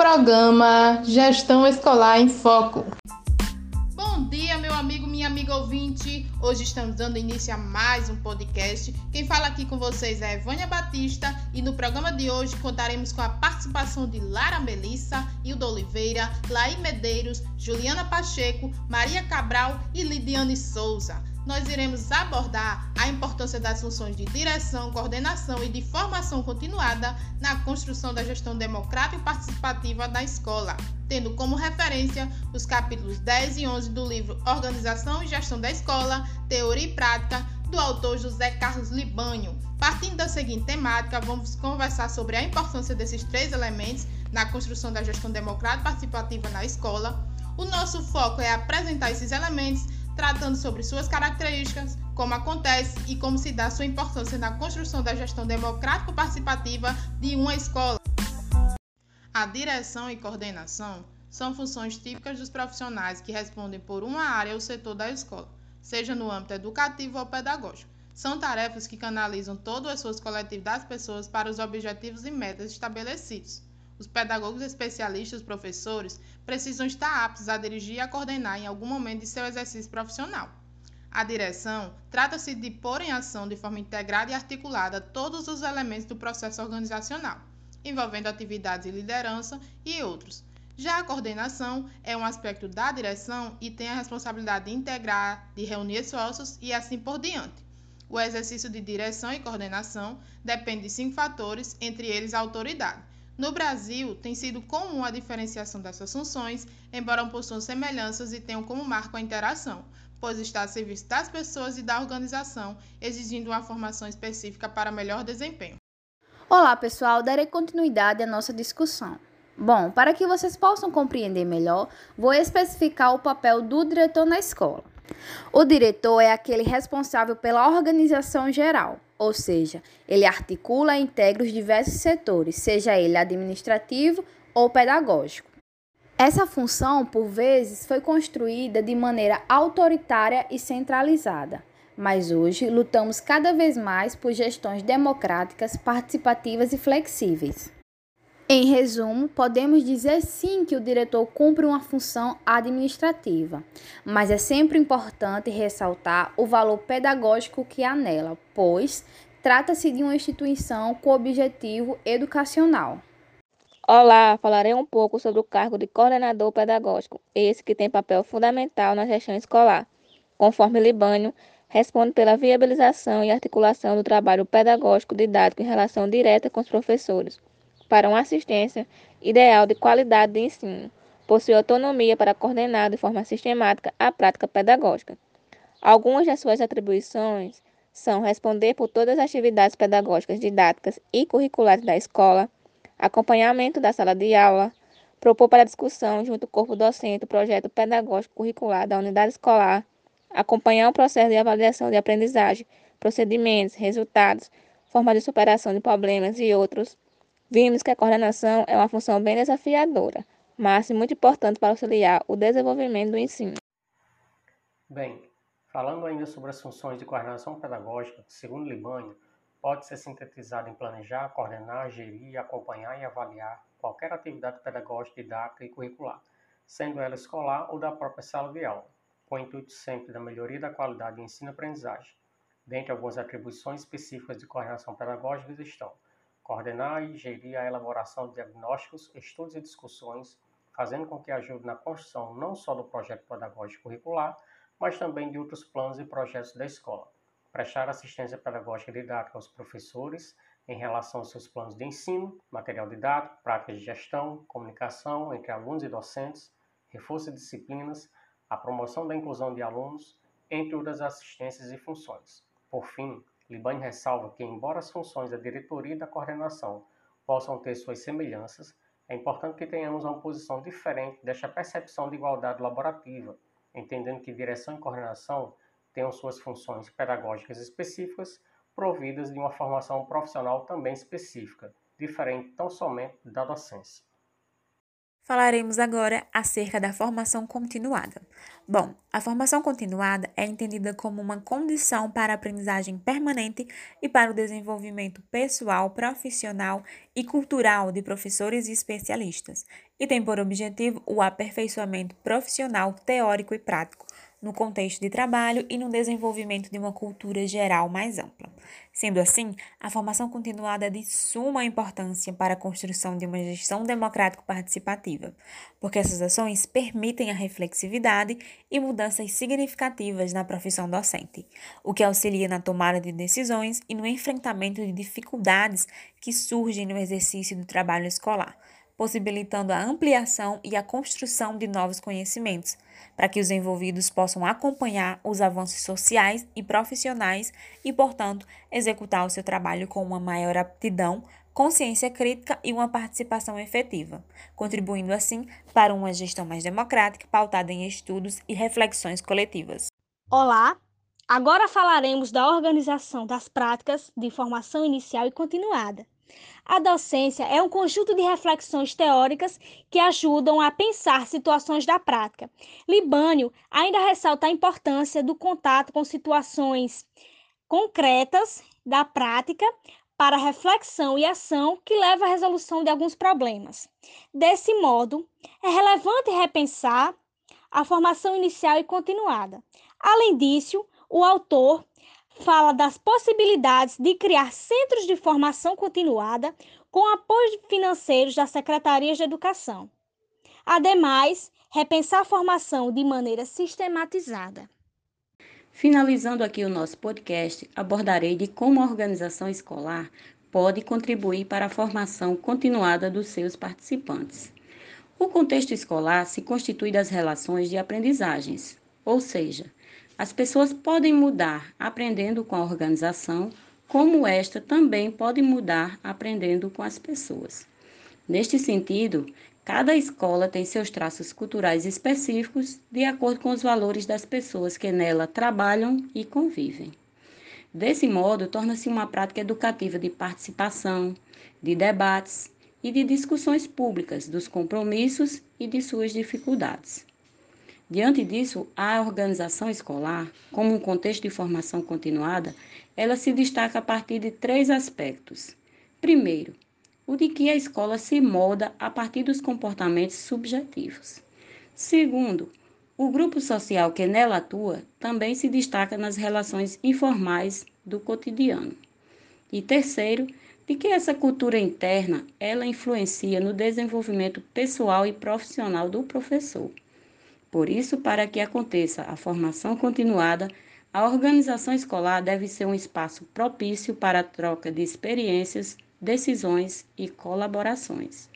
Programa Gestão Escolar em Foco. Bom dia, meu amigo, minha amiga ouvinte. Hoje estamos dando início a mais um podcast. Quem fala aqui com vocês é Vânia Batista e no programa de hoje contaremos com a participação de Lara Melissa, Hilda Oliveira, Laí Medeiros, Juliana Pacheco, Maria Cabral e Lidiane Souza nós iremos abordar a importância das funções de direção, coordenação e de formação continuada na construção da gestão democrática e participativa da escola, tendo como referência os capítulos 10 e 11 do livro Organização e Gestão da Escola, Teoria e Prática, do autor José Carlos Libânio. Partindo da seguinte temática, vamos conversar sobre a importância desses três elementos na construção da gestão democrática e participativa na escola. O nosso foco é apresentar esses elementos tratando sobre suas características, como acontece e como se dá sua importância na construção da gestão democrático-participativa de uma escola. A direção e coordenação são funções típicas dos profissionais que respondem por uma área ou setor da escola, seja no âmbito educativo ou pedagógico. São tarefas que canalizam todo o esforço coletivo das pessoas para os objetivos e metas estabelecidos. Os pedagogos especialistas, os professores, precisam estar aptos a dirigir e a coordenar em algum momento de seu exercício profissional. A direção trata-se de pôr em ação de forma integrada e articulada todos os elementos do processo organizacional, envolvendo atividades de liderança e outros. Já a coordenação é um aspecto da direção e tem a responsabilidade de integrar, de reunir esforços e assim por diante. O exercício de direção e coordenação depende de cinco fatores, entre eles a autoridade no Brasil, tem sido comum a diferenciação dessas funções, embora possuam semelhanças e tenham como marco a interação, pois está a serviço das pessoas e da organização, exigindo uma formação específica para melhor desempenho. Olá, pessoal, darei continuidade à nossa discussão. Bom, para que vocês possam compreender melhor, vou especificar o papel do diretor na escola. O diretor é aquele responsável pela organização geral, ou seja, ele articula e integra os diversos setores, seja ele administrativo ou pedagógico. Essa função, por vezes, foi construída de maneira autoritária e centralizada, mas hoje lutamos cada vez mais por gestões democráticas, participativas e flexíveis. Em resumo, podemos dizer sim que o diretor cumpre uma função administrativa, mas é sempre importante ressaltar o valor pedagógico que há nela, pois trata-se de uma instituição com objetivo educacional. Olá, falarei um pouco sobre o cargo de coordenador pedagógico, esse que tem papel fundamental na gestão escolar. Conforme Libânio, responde pela viabilização e articulação do trabalho pedagógico didático em relação direta com os professores para uma assistência ideal de qualidade de ensino. Possui autonomia para coordenar de forma sistemática a prática pedagógica. Algumas de suas atribuições são responder por todas as atividades pedagógicas, didáticas e curriculares da escola, acompanhamento da sala de aula, propor para discussão junto ao corpo docente o projeto pedagógico curricular da unidade escolar, acompanhar o processo de avaliação de aprendizagem, procedimentos, resultados, forma de superação de problemas e outros, Vimos que a coordenação é uma função bem desafiadora, mas muito importante para auxiliar o desenvolvimento do ensino. Bem, falando ainda sobre as funções de coordenação pedagógica, segundo Libânio, pode ser sintetizada em planejar, coordenar, gerir, acompanhar e avaliar qualquer atividade pedagógica, didática e curricular, sendo ela escolar ou da própria sala de aula, com o intuito sempre da melhoria da qualidade de ensino-aprendizagem. Dentre algumas atribuições específicas de coordenação pedagógica estão coordenar e gerir a elaboração de diagnósticos, estudos e discussões, fazendo com que ajude na construção não só do projeto pedagógico curricular, mas também de outros planos e projetos da escola. Prestar assistência pedagógica e didática aos professores em relação aos seus planos de ensino, material didático, práticas de gestão, comunicação entre alunos e docentes, reforço de disciplinas, a promoção da inclusão de alunos, entre outras assistências e funções. Por fim, Libani ressalva que, embora as funções da diretoria e da coordenação possam ter suas semelhanças, é importante que tenhamos uma posição diferente desta percepção de igualdade laborativa, entendendo que direção e coordenação tenham suas funções pedagógicas específicas, providas de uma formação profissional também específica, diferente tão somente da docência. Falaremos agora acerca da formação continuada. Bom, a formação continuada é entendida como uma condição para a aprendizagem permanente e para o desenvolvimento pessoal, profissional e cultural de professores e especialistas, e tem por objetivo o aperfeiçoamento profissional, teórico e prático no contexto de trabalho e no desenvolvimento de uma cultura geral mais ampla. Sendo assim, a formação continuada é de suma importância para a construção de uma gestão democrático-participativa, porque essas ações permitem a reflexividade e mudanças significativas na profissão docente, o que auxilia na tomada de decisões e no enfrentamento de dificuldades que surgem no exercício do trabalho escolar possibilitando a ampliação e a construção de novos conhecimentos, para que os envolvidos possam acompanhar os avanços sociais e profissionais e, portanto, executar o seu trabalho com uma maior aptidão, consciência crítica e uma participação efetiva, contribuindo assim para uma gestão mais democrática, pautada em estudos e reflexões coletivas. Olá! Agora falaremos da organização das práticas de formação inicial e continuada. A docência é um conjunto de reflexões teóricas que ajudam a pensar situações da prática. Libânio ainda ressalta a importância do contato com situações concretas da prática para reflexão e ação que leva à resolução de alguns problemas. Desse modo, é relevante repensar a formação inicial e continuada. Além disso, o autor fala das possibilidades de criar centros de formação continuada com apoio financeiros das secretarias de educação. Ademais, repensar a formação de maneira sistematizada. Finalizando aqui o nosso podcast, abordarei de como a organização escolar pode contribuir para a formação continuada dos seus participantes. O contexto escolar se constitui das relações de aprendizagens, ou seja, as pessoas podem mudar aprendendo com a organização, como esta também pode mudar aprendendo com as pessoas. Neste sentido, cada escola tem seus traços culturais específicos de acordo com os valores das pessoas que nela trabalham e convivem. Desse modo, torna-se uma prática educativa de participação, de debates e de discussões públicas dos compromissos e de suas dificuldades. Diante disso, a organização escolar, como um contexto de formação continuada, ela se destaca a partir de três aspectos. Primeiro, o de que a escola se molda a partir dos comportamentos subjetivos. Segundo, o grupo social que nela atua também se destaca nas relações informais do cotidiano. E terceiro, de que essa cultura interna ela influencia no desenvolvimento pessoal e profissional do professor. Por isso, para que aconteça a formação continuada, a organização escolar deve ser um espaço propício para a troca de experiências, decisões e colaborações.